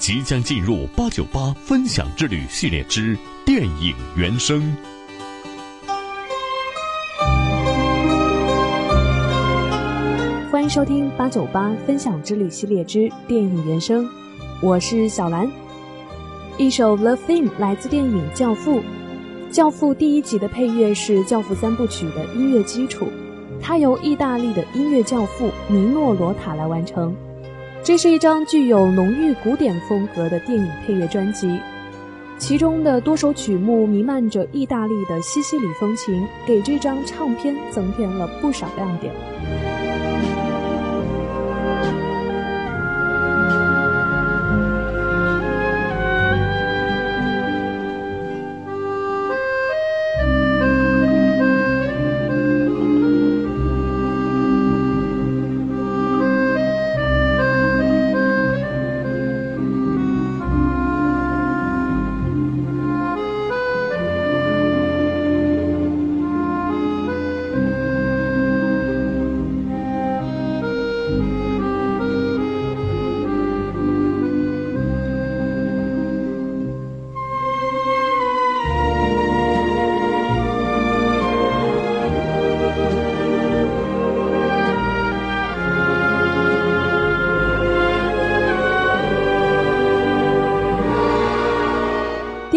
即将进入八九八分享之旅系列之电影原声。欢迎收听八九八分享之旅系列之电影原声，我是小兰。一首《The Theme》来自电影《教父》，《教父》第一集的配乐是《教父》三部曲的音乐基础，它由意大利的音乐教父尼诺·罗塔来完成。这是一张具有浓郁古典风格的电影配乐专辑，其中的多首曲目弥漫着意大利的西西里风情，给这张唱片增添了不少亮点。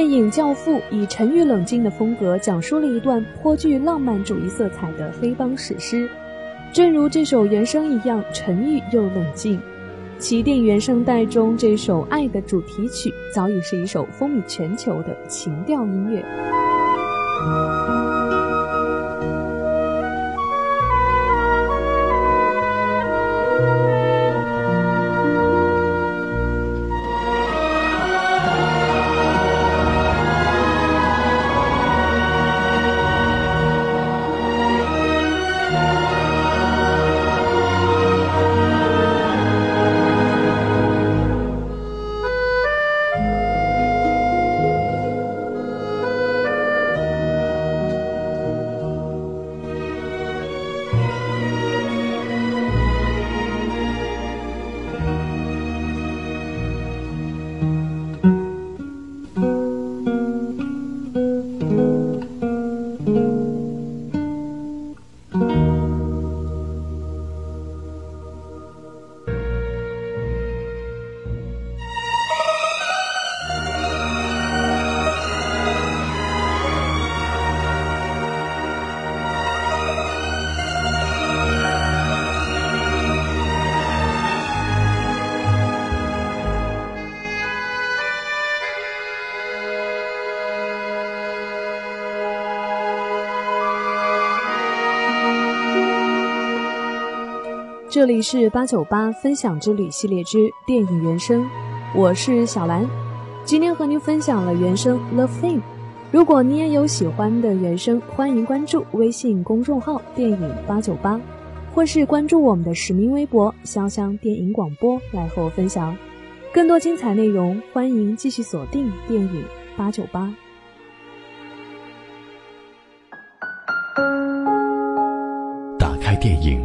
电影《教父》以沉郁冷静的风格讲述了一段颇具浪漫主义色彩的黑帮史诗，正如这首原声一样沉郁又冷静。其电影原声带中这首《爱》的主题曲早已是一首风靡全球的情调音乐。这里是八九八分享之旅系列之电影原声，我是小兰，今天和您分享了原声《The Theme》。如果你也有喜欢的原声，欢迎关注微信公众号“电影八九八”，或是关注我们的实名微博“潇湘电影广播”来和我分享更多精彩内容。欢迎继续锁定电影八九八。打开电影，